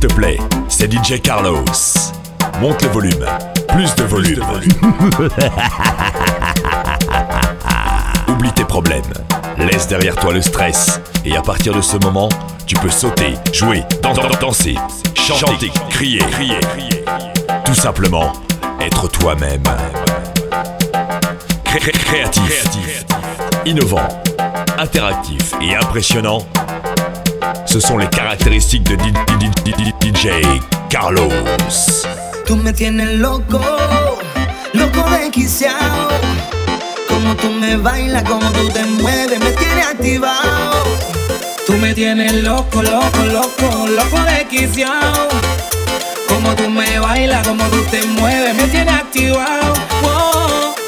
Te plaît, c'est DJ Carlos. Monte le volume. Plus de volume. Oublie tes problèmes. Laisse derrière toi le stress. Et à partir de ce moment, tu peux sauter, jouer, danser, chanter, crier, crier. Tout simplement, être toi-même. créatif, innovant, interactif et impressionnant. Ce sont les caractéristiques de DJ Carlos. Tú me tienes loco, loco desquiciado. Como tú me bailas, como tú te mueves, me tienes activado. Tú me tienes loco, loco, loco, loco desquiciado. Como tú me bailas, como tú te mueves, me tienes activado.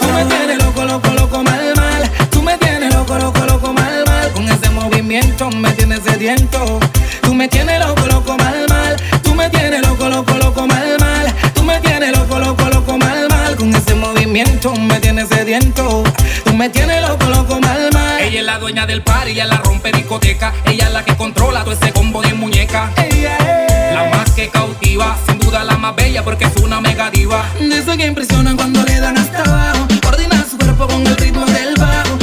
tú me tienes loco, loco, loco, mal, mal. Tú me tienes loco, loco, loco, mal, mal. Con ese movimiento me tienes sediento. Tú me tienes loco, loco, mal, mal. Tú me tienes loco, loco, loco, mal, mal. Tú me tienes loco, loco, loco, mal, mal. Con ese movimiento me tienes sediento. Tú me tienes loco, loco, mal, mal. Ella es la dueña del par, ella la rompe discoteca. Ella es la que controla todo ese combo de muñeca. La más que cautiva, sin duda la más bella porque es una mega diva. De que impresionan cuando le dan hasta abajo. Coordina su cuerpo con el ritmo del bajo.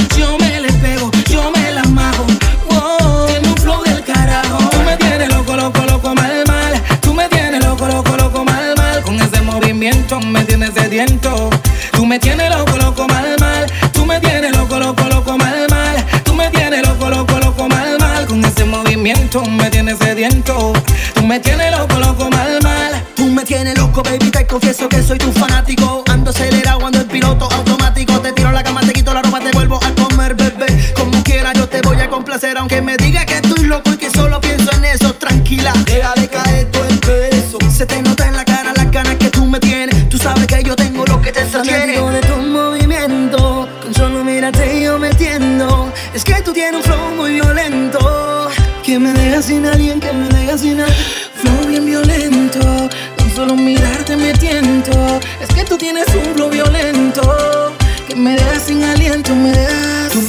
Movimiento me tienes sediento. Tú me tienes loco, loco, mal, mal. Tú me tienes loco, loco, loco, mal, mal. Tú me tienes loco, loco, loco, mal, mal. Con ese movimiento me tienes sediento. Tú me tienes loco, loco, mal, mal. Tú me tienes loco, baby. Te confieso que soy tu fanático. Ando acelerado cuando el piloto automático. Te tiro la cama, te quito la ropa, te vuelvo a comer, bebé. Como quiera, yo te voy a complacer. Aunque me diga que estoy loco y que solo pienso en eso. Tranquila, déjale caer todo el peso. Se te nota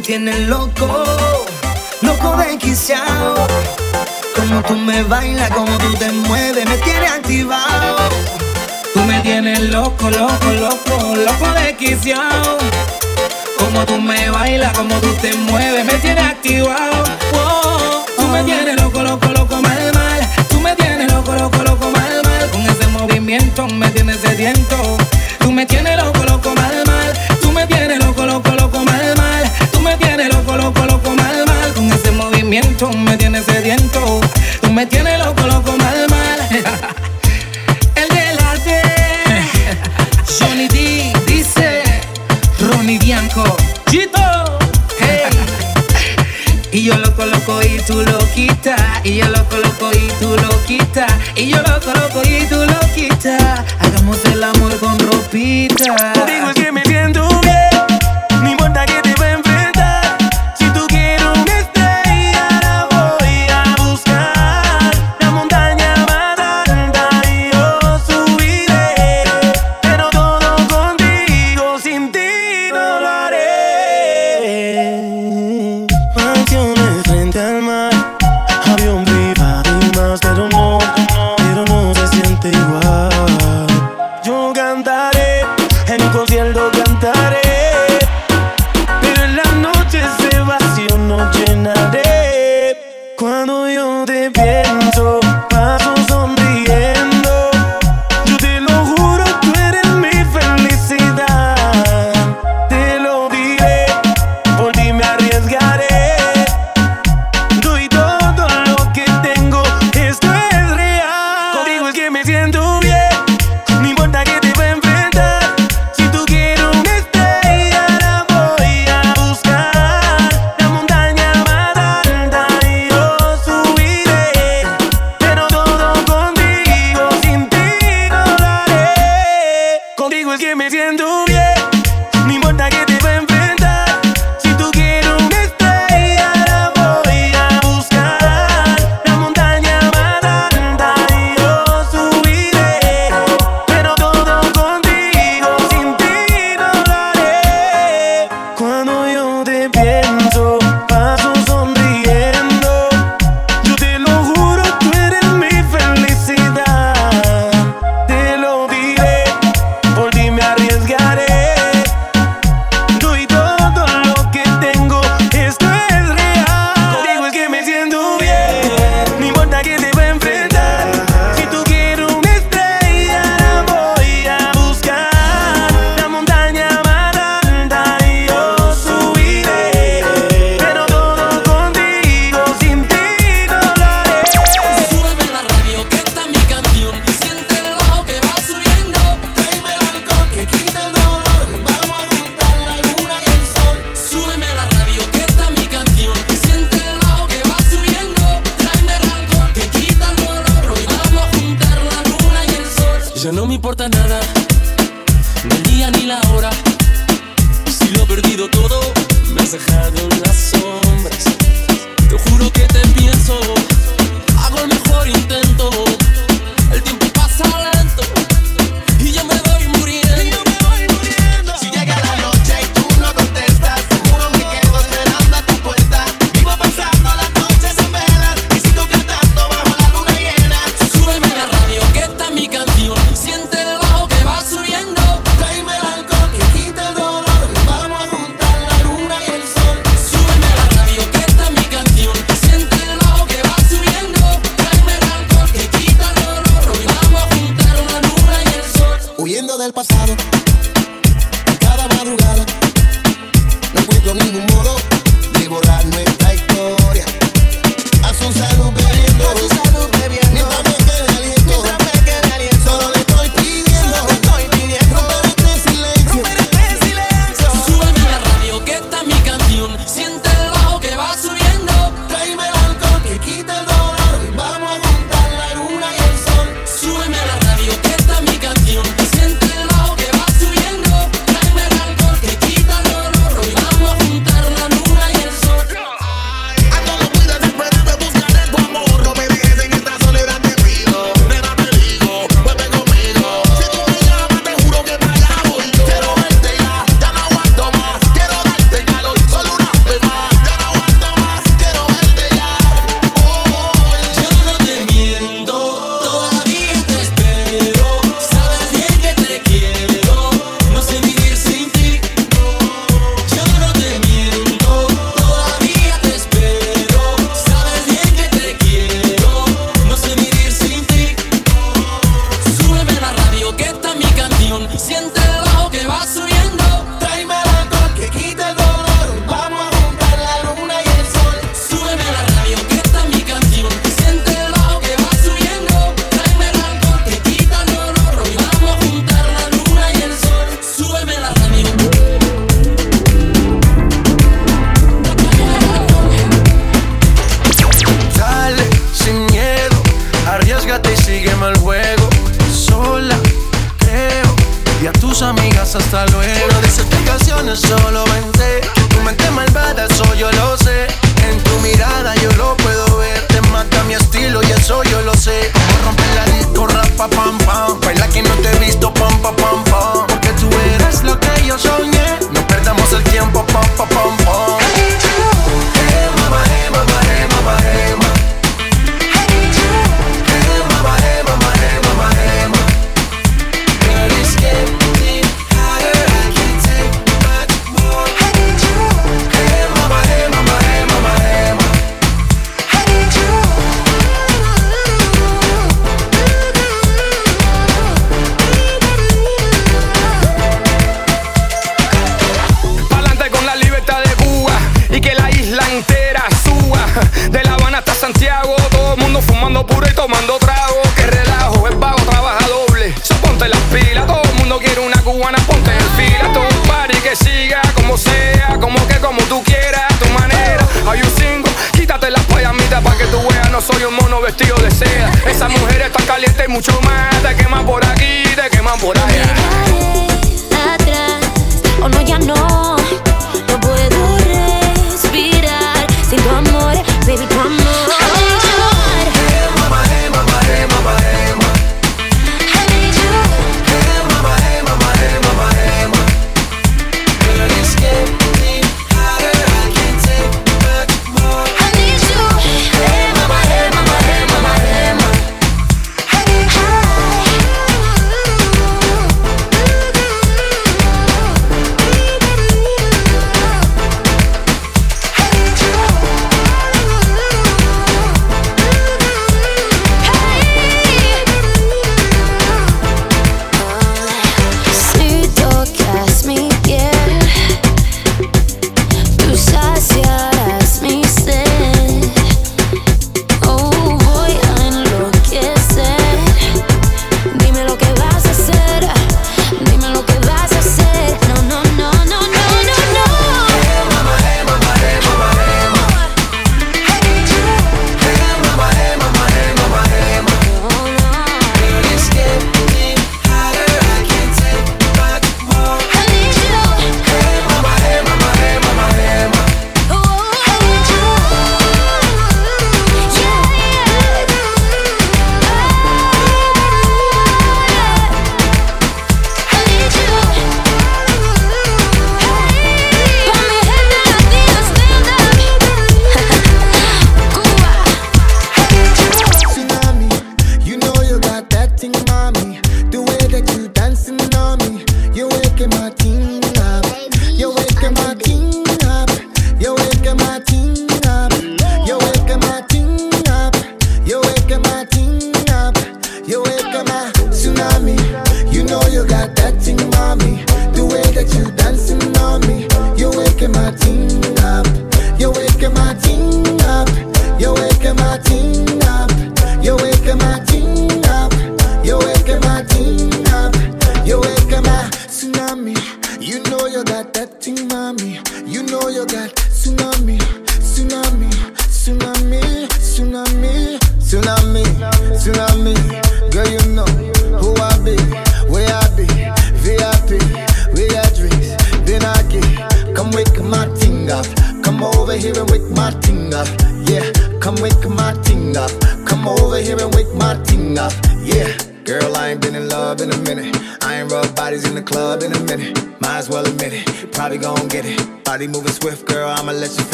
me tienes loco, loco desquiciado. Como tú me bailas, como tú te mueves, me tienes activado. Tú me tienes loco, loco, loco, loco desquiciado. Como tú me bailas, como tú te mueves, me tienes activado. tú me tienes loco, loco, loco, mal, mal. Tú me tienes loco, loco, loco, mal, mal. Con ese movimiento me tienes sediento. Tú me tienes loco, loco, mal, mal. Movimiento me tienes sediento. Tú me tienes loco, loco, mal, mal. El del arte. Johnny D dice Ronnie Bianco. Chito. Hey. Y yo lo coloco y tú lo quitas. Y yo lo coloco y tú lo quitas. Y yo lo coloco y tú lo quitas. Hagamos el amor con ropita. Digo es que me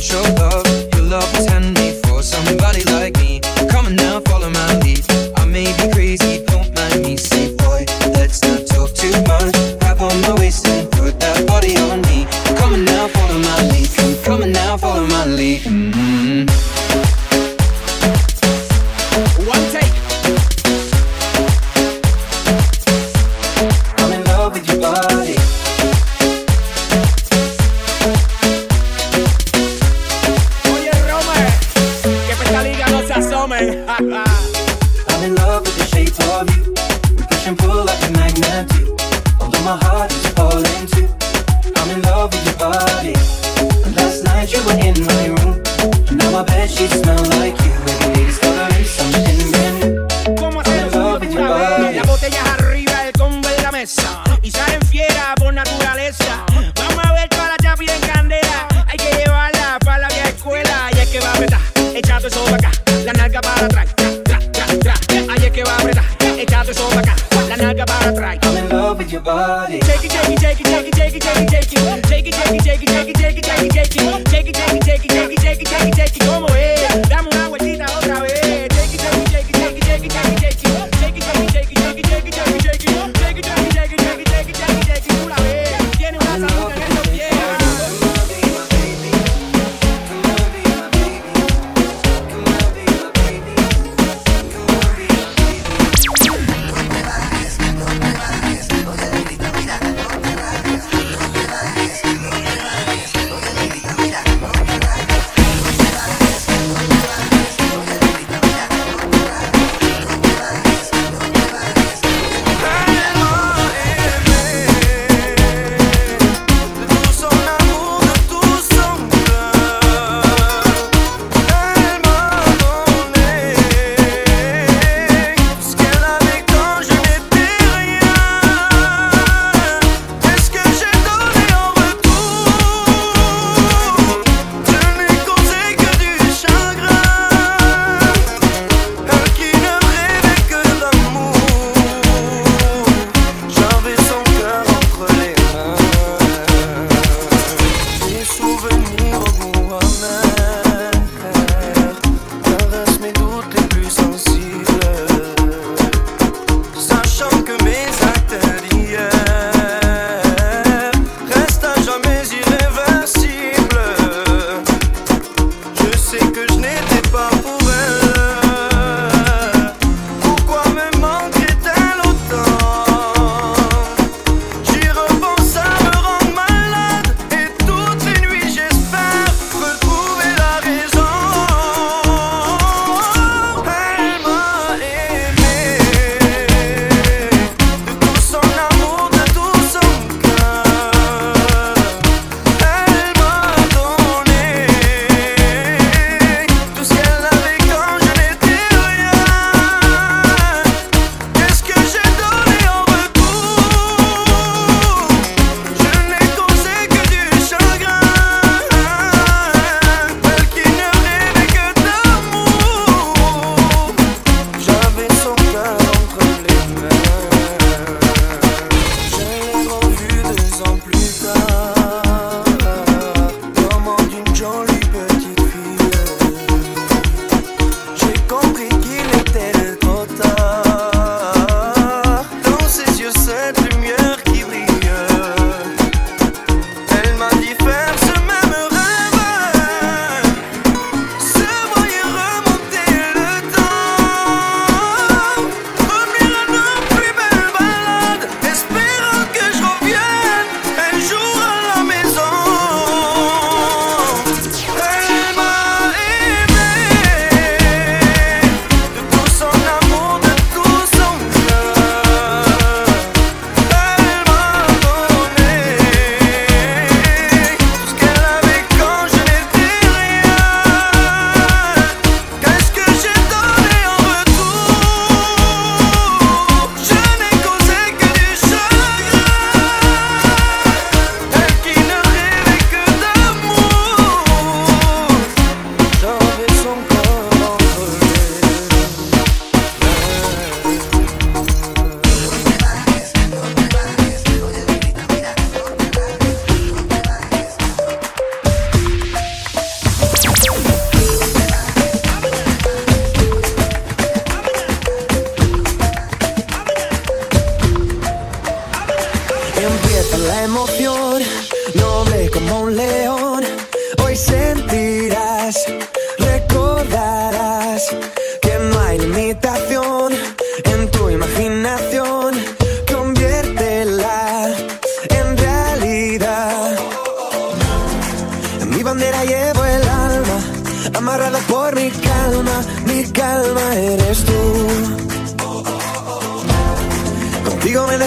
show love. Your love is handmade.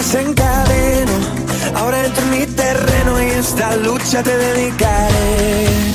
desencadeno. Ahora entro en mi terreno y esta lucha te dedicaré.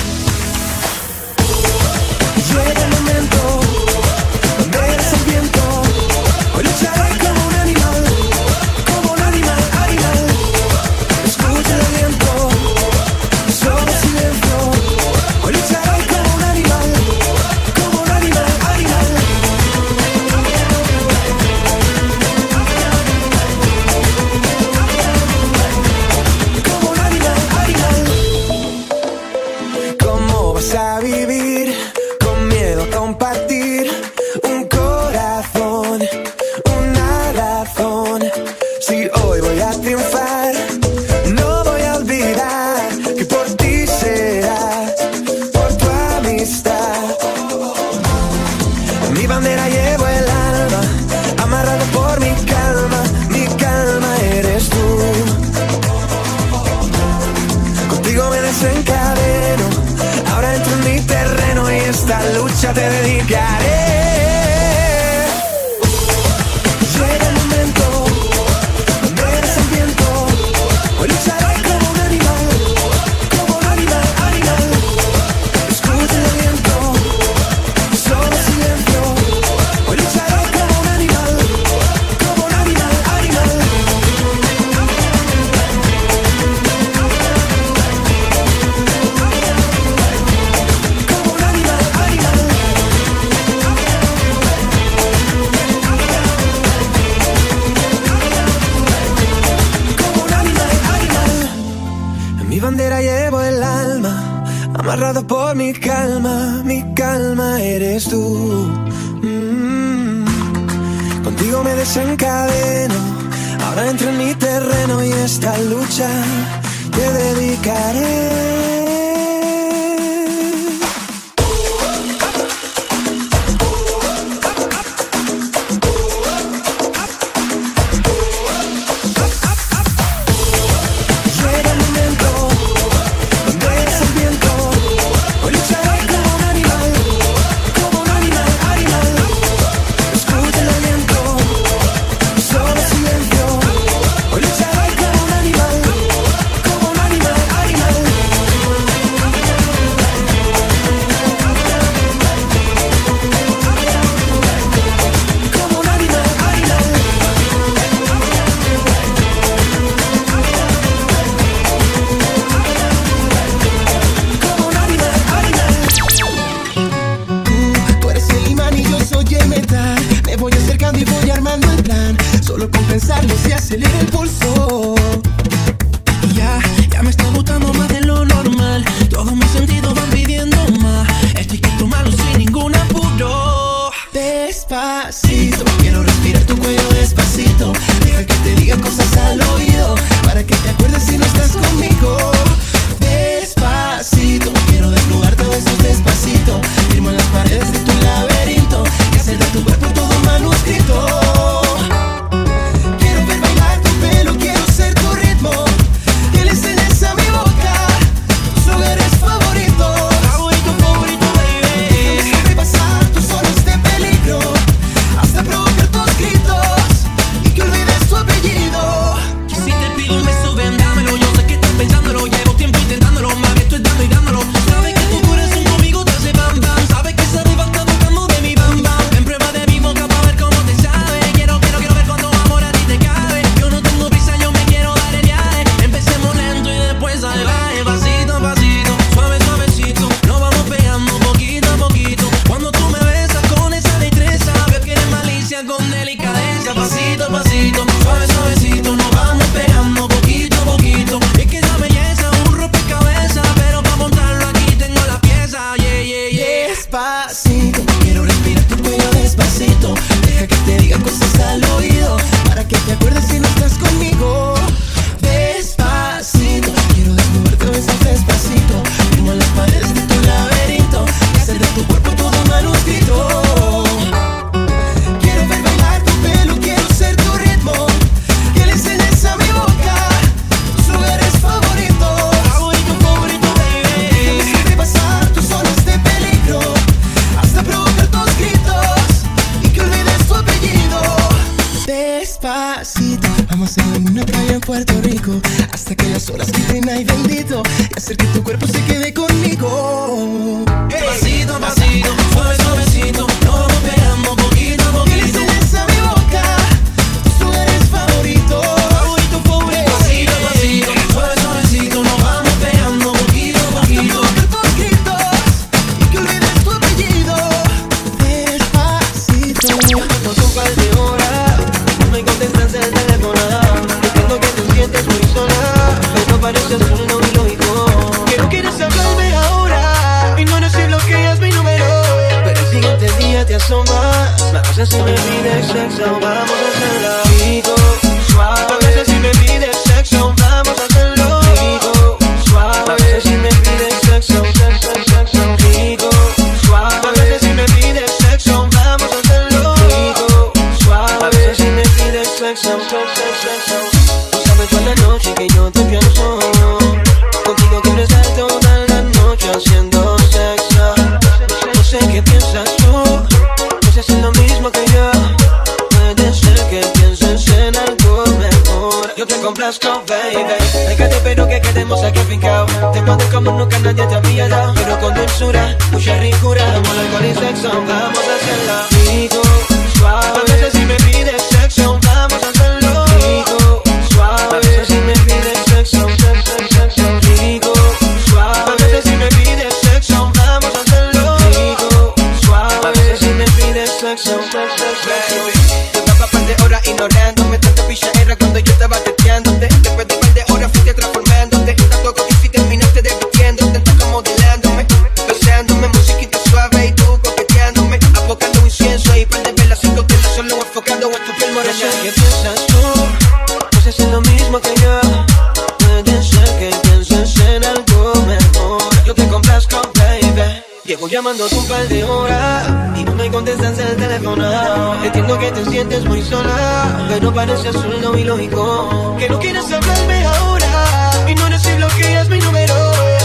llamando hace un par de horas y no me contestas el teléfono. Entiendo que te sientes muy sola, pero parece absurdo y lógico. Que no quieres hablarme ahora, y no ignores si bloqueas mi número.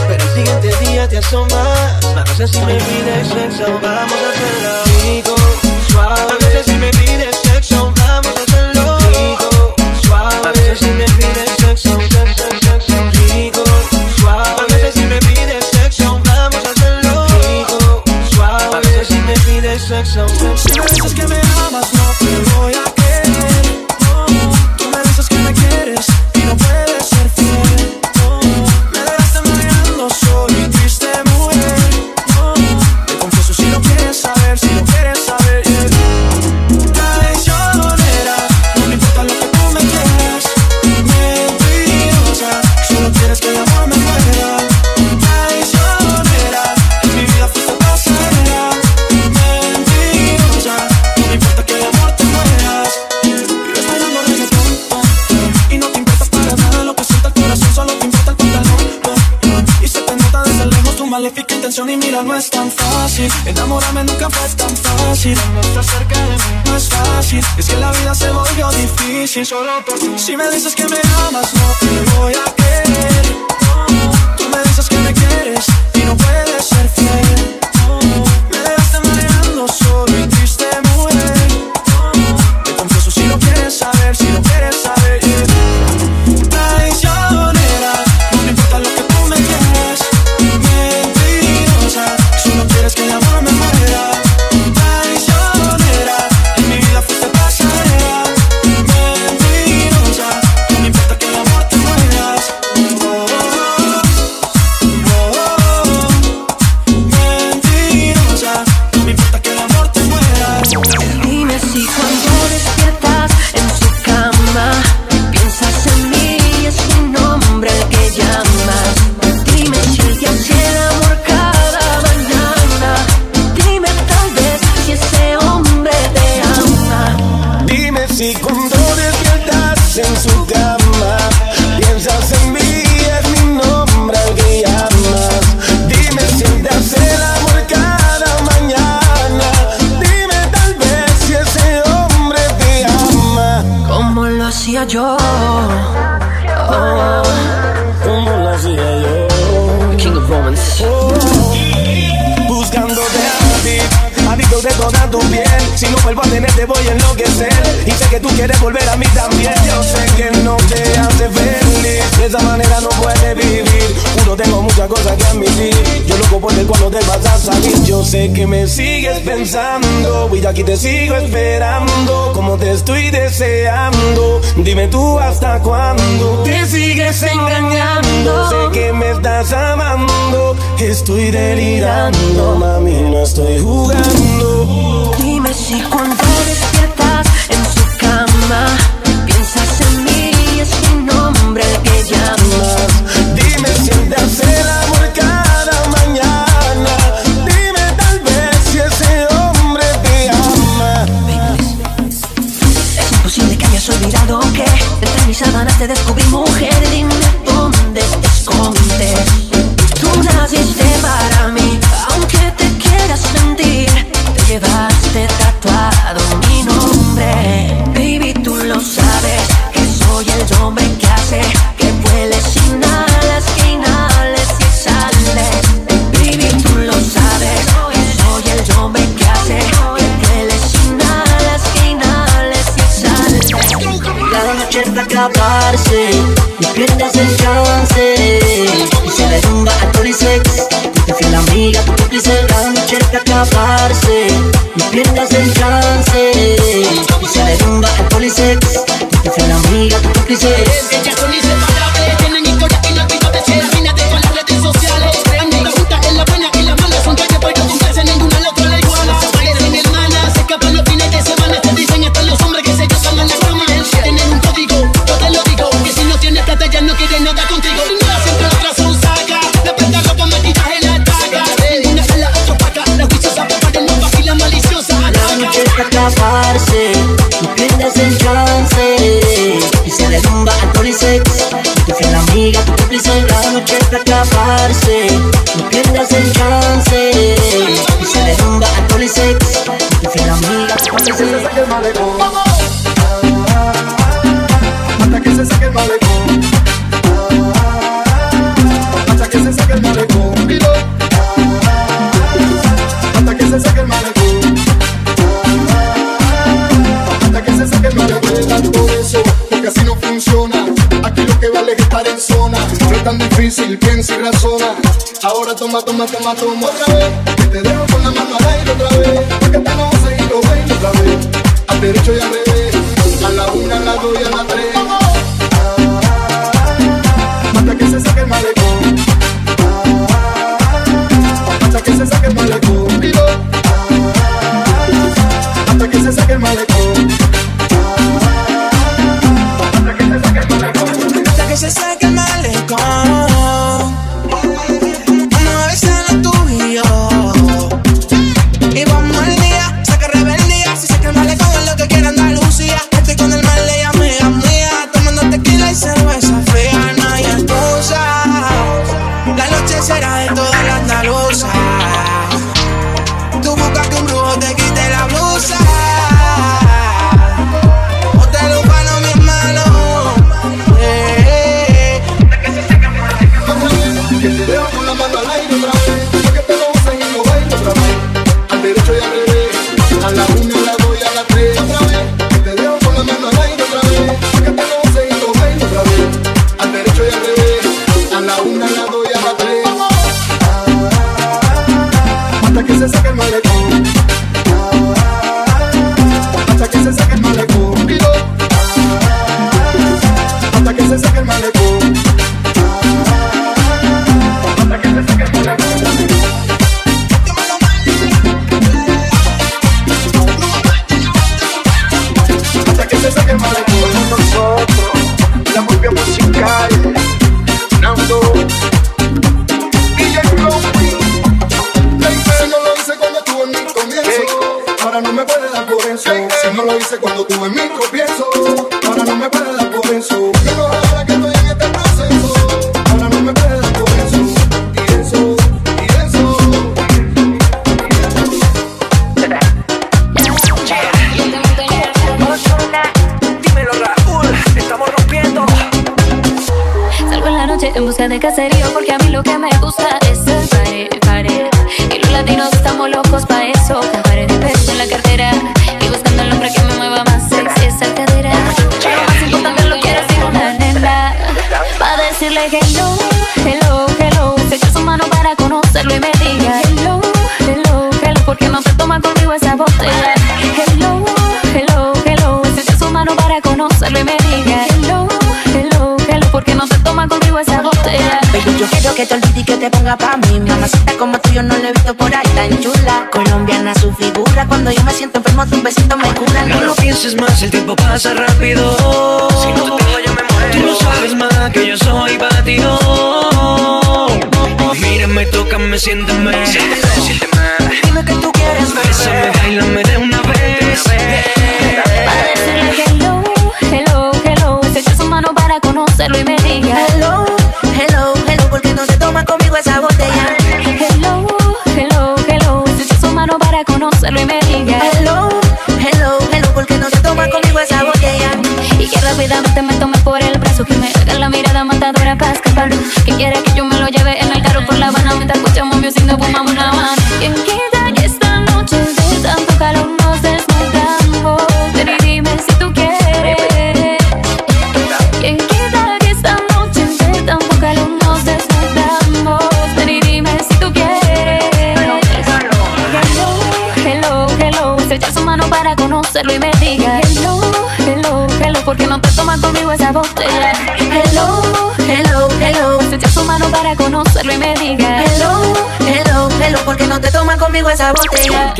Pero el siguiente día te asomas, no sé si me pides sexo, vamos a hacerlo rico, suave. No sé si me pides sexo, vamos a hacerlo rico, suave. No sé si me pides sexo. section. She me all my me fue tan fácil. No estás cerca de mí, no es fácil. Es que la vida se volvió difícil solo por ti. Si me dices que me amas, no te voy a querer. estoy delirando. tan difícil, piensa y razona. Ahora toma, toma, toma, toma otra vez. Que te dejo con la mano al aire otra vez. Porque te no vas a otra vez. Al derecho y al revés. A la una, a la dos y a la tres. hasta que se saque el malecón. hasta que se saque el malecón. siénteme, siénteme, Dime que tú quieres besarme, bailame de una vez. Hello, hello, hello, echa su mano para conocerlo y me diga. Hello, hello, hello, porque no se toma conmigo esa botella Hello, hello, hello, echa su mano para conocerlo y me diga. Hello, hello, hello, porque no se toma conmigo esa botella Y que rápidamente me tome por el brazo, que me haga la mirada matadora para Que quiere que conocerlo y me diga Hello, hello, hello, porque no te toman conmigo esa botella?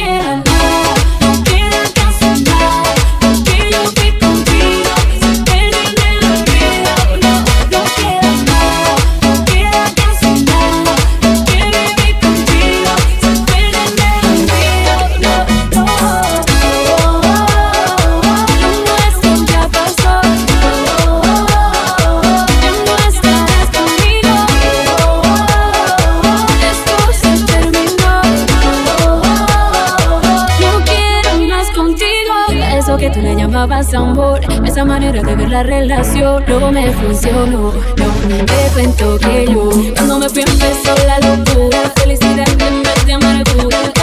Esa manera de ver la relación. Luego me funcionó No te cuento que yo Cuando me fui empezó la locura Felicidad en vez de amargura.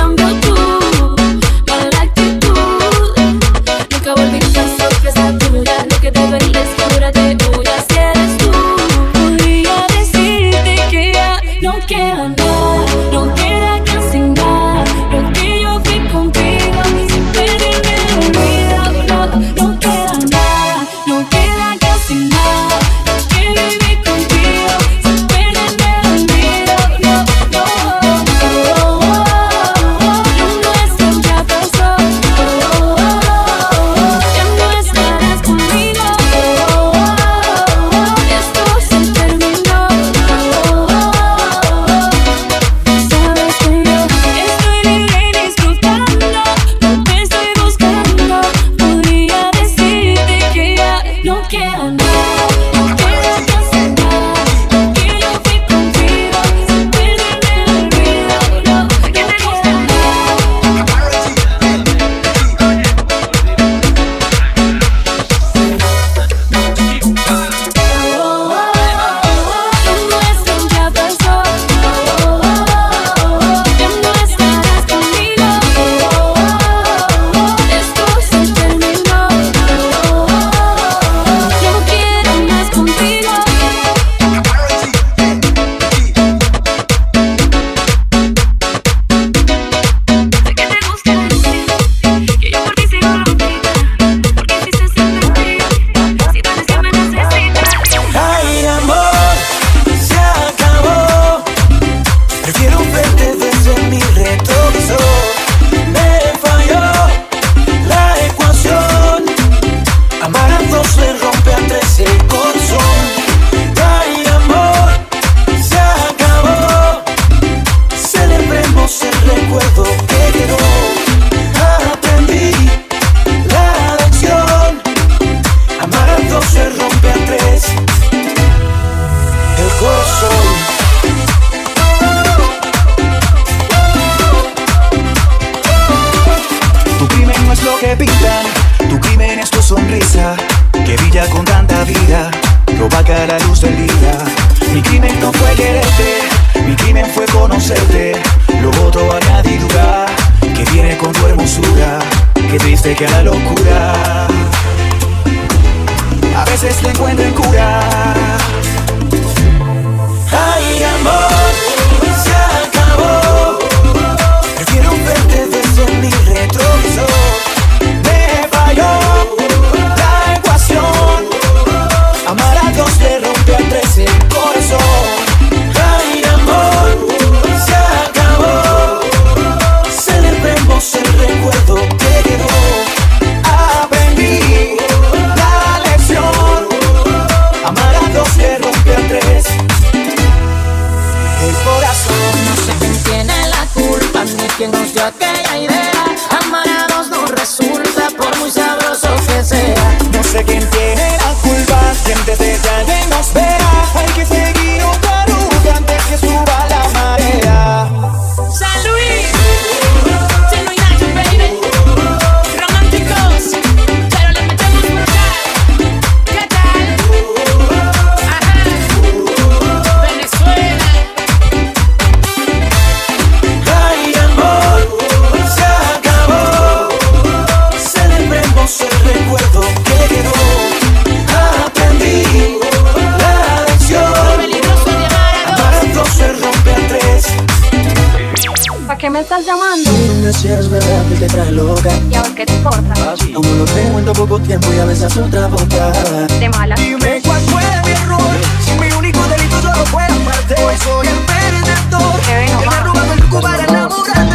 me estás llamando. Dime si es verdad que te trae loca. Y a ver qué te importa. Ah, Así como lo tengo en tan poco tiempo y a veces otra boca. De mala. Dime cuál fue mi error. Si mi único delito solo fue amarte. Hoy soy el perdedor. Que me robado el cubo para.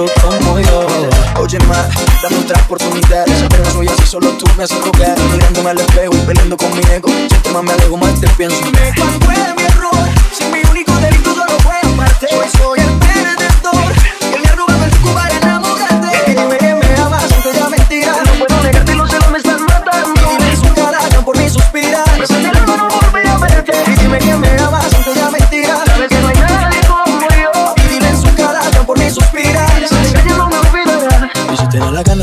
Otro como yo. Oye, ma, dame otra oportunidad. Siempre no soy así, solo tú me haces rogar. Mirándome al espejo y peleando con mi ego. Siempre más me alejo, más te pienso. Cuál fue mi error.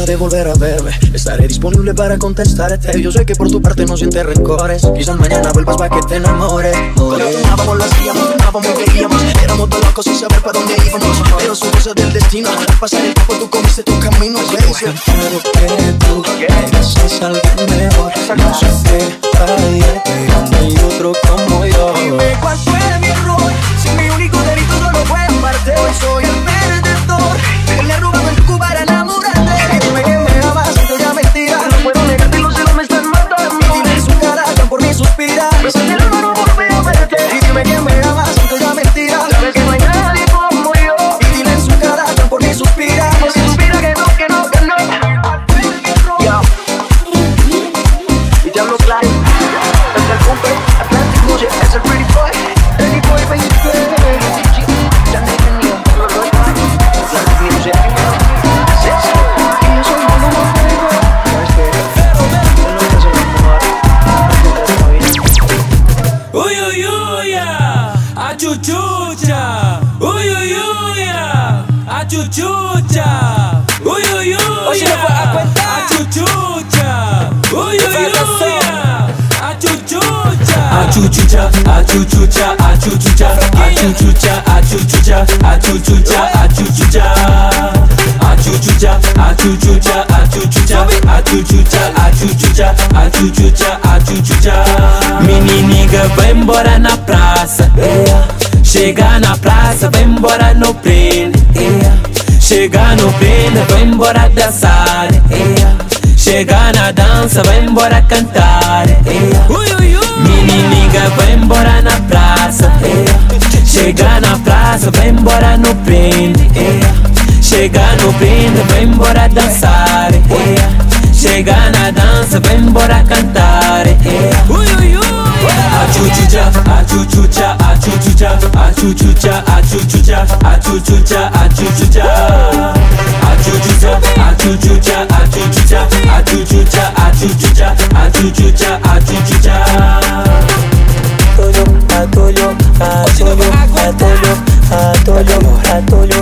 Gana de volver a verme, estaré disponible para contestarte. Yo sé que por tu parte no sientes rencores. Quizás mañana vuelvas para que te enamores. Cuando tomábamos, lo hacíamos, tomábamos, veíamos. Éramos dos locos sin saber para dónde íbamos. Pero son cosas del destino. Al pasar el tiempo tú comiste tu camino. Baby. Quiero que tú mereces a alguien mejor. No sé qué hay, pero no hay otro como yo. Dime cuál fue mi error. Chuchucha, a chuchucha, a chuchucha. Meniniga vai embora na praça, yeah. Chega na praça, vai embora no prende, yeah. Chega no prende, vai embora dançar, yeah. Chega na dança, vai embora cantar, yeah. Meniniga vai embora na praça, yeah. Chega na praça, vai embora no prende, yeah. Chega no prende, vai embora dançar, dança, vem embora cantar. É. Ui, ui, ui. Achuchucha, achuchucha, achuchucha, achuchucha, achuchucha, achuchucha, achuchucha. Achuchucha, achuchucha, achuchucha, achuchucha, achuchucha, achuchucha, achuchucha. Atolho, atolho, atolho, atolho, atolho, atolho,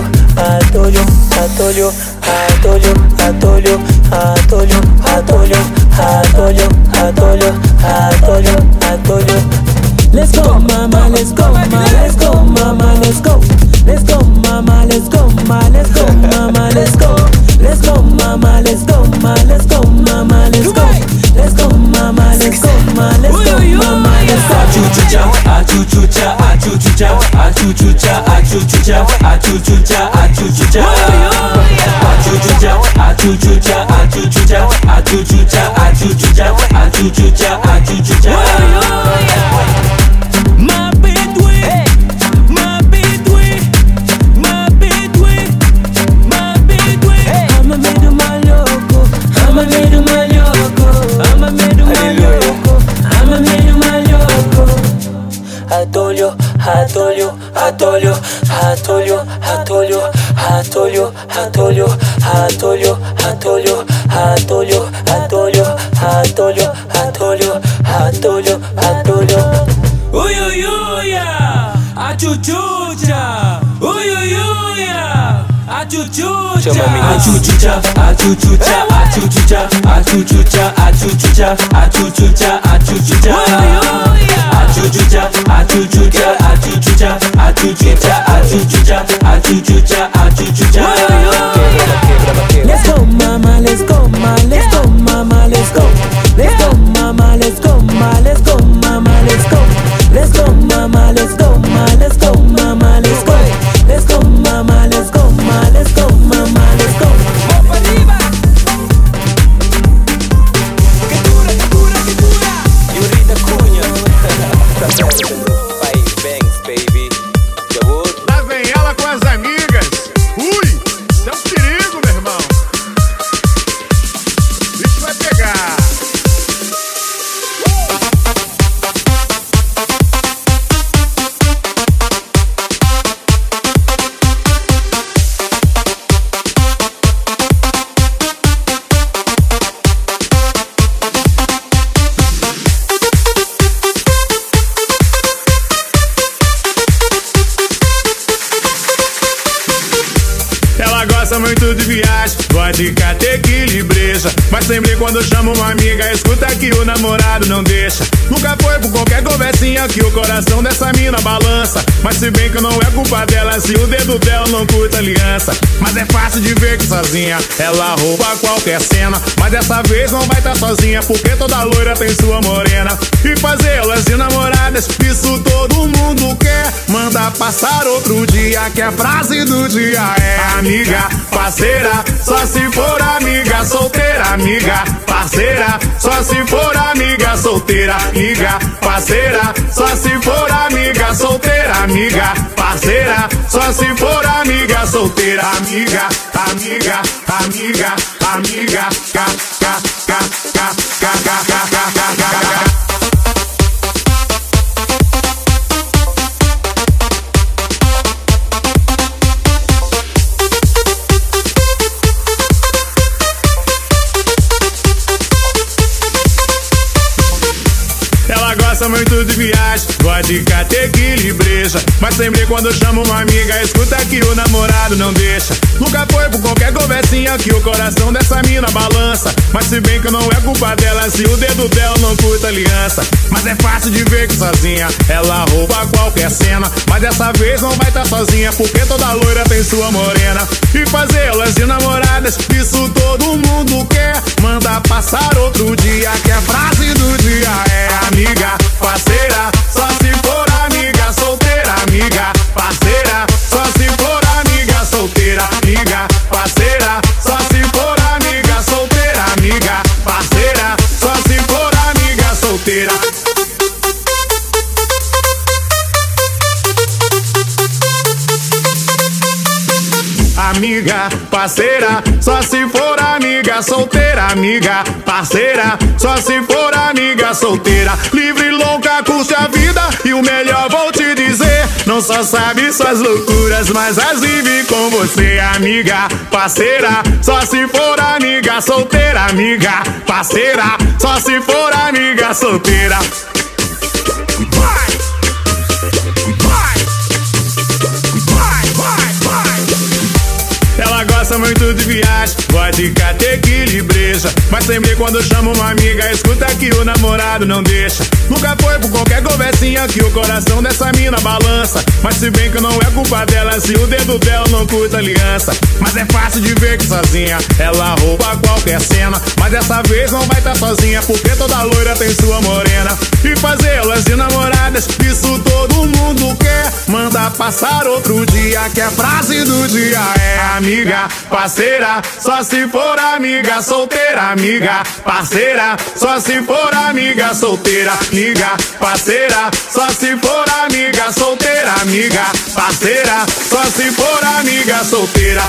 atolho, atolho, atolho, atolho, atolho, atolho atolho, atolho, atolho, atolho. Let's go, mama, let's go, mama, let's go, mama, let's go. Let's go, mama, let's go, mama, let's go, mama, let's go. Let's go, mama, let's go, mama, let's go, mama, let's go. Let's go, mama, let's go, mama, let's go, achuchucha achuchucha achuchucha achuchucha achuchucha achuchucha achuchucha. Achuchucha achuchucha achuchucha achuchucha achuchucha achuchucha achuchucha. My bed way my bed way my bed way my bed way i'm a middle my loco i'm a middle my loco i'm a middle my loco. Atolho, atolho, atolho, atolho, atolho, atolho, atolho, atolho, atolho, atolho, atolho, atolho, atolho, atolho, atolho. Uy, uy, uy, ah. Uy, uy, uy, ah, a achuchucha mami achuchucha achuchucha achuchucha achuchucha achuchucha achuchucha achuchucha. Achuchucha achuchucha achuchucha achuchucha achuchucha achuchucha achuchucha. Let's go mama let's go mama. Ela rouba qualquer cena. Mas dessa vez não vai estar sozinha, porque toda loira tem sua morena. Dia, que a frase do dia é amiga, parceira, só se for amiga, solteira, amiga, parceira, só se for amiga, solteira, amiga, parceira, só se for amiga, solteira, amiga, parceira, só se for amiga, solteira, amiga, amiga, amiga, amiga, ca, ca, ca, ca, ca, ca, ca, ca, ca, ca, ca. Ela öldü sempre quando chama uma amiga, escuta que o namorado não deixa. Nunca foi por qualquer conversinha que o coração dessa mina balança. Mas se bem que não é culpa dela se o dedo dela não curta aliança. Mas é fácil de ver que sozinha ela rouba qualquer cena. Mas dessa vez não vai estar sozinha, porque toda loira tem sua morena. E fazer elas de namoradas, isso todo mundo quer. Manda passar outro dia, que a frase do dia é amiga, parceira, só se for amiga, parceira, só se for amiga, solteira, amiga, parceira, só se for amiga, solteira, amiga, parceira, só se for amiga, solteira. Amiga, parceira, só se for amiga, solteira, amiga, parceira, só se for amiga, solteira, livre, louca, curte a vida e o melhor vou te não só sabe suas loucuras, mas as vive com você, amiga, parceira, só se for amiga, solteira, amiga, parceira, só se for amiga, solteira. Ela gosta muito de viagem, gosta de catequila e Mas sempre quando chama uma amiga, escuta que o namorado não deixa. Nunca foi por qualquer conversinha que o coração dessa mina balança. Mas se bem que não é culpa dela se o dedo dela não curta aliança. Mas é fácil de ver que sozinha ela rouba qualquer cena. Mas dessa vez não vai estar sozinha, porque toda loira tem sua morena. E fazer elas de namoradas, isso todo mundo quer. Manda passar outro dia, que a frase do dia é amiga, parceira, só se for amiga, solteira, amiga, parceira, só se for amiga, solteira, amiga, parceira, só se for amiga, solteira, amiga, parceira, só se for amiga, solteira.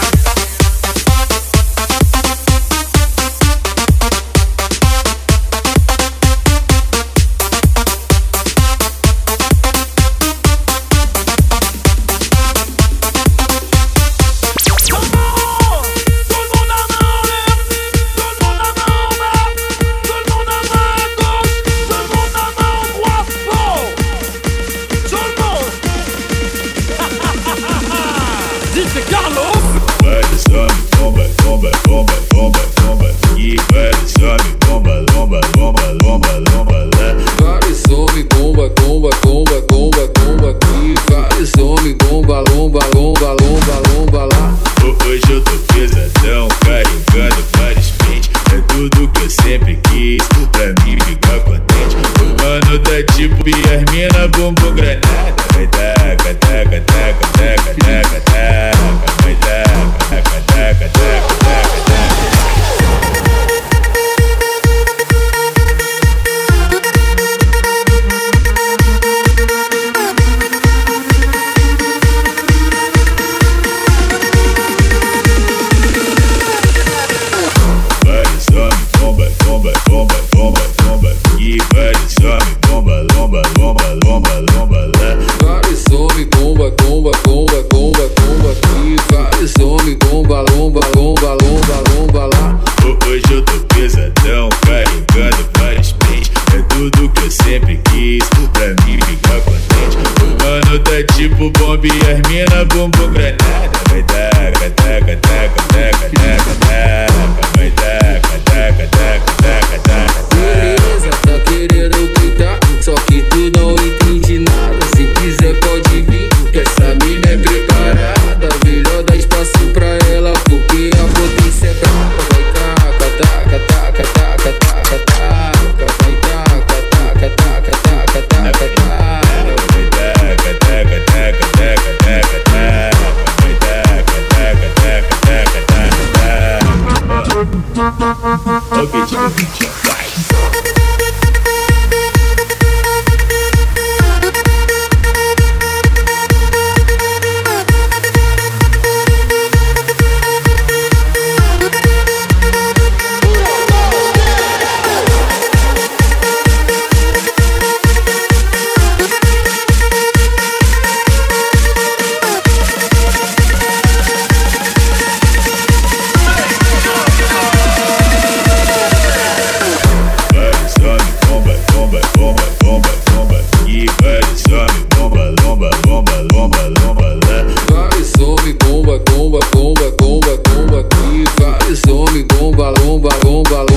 galera.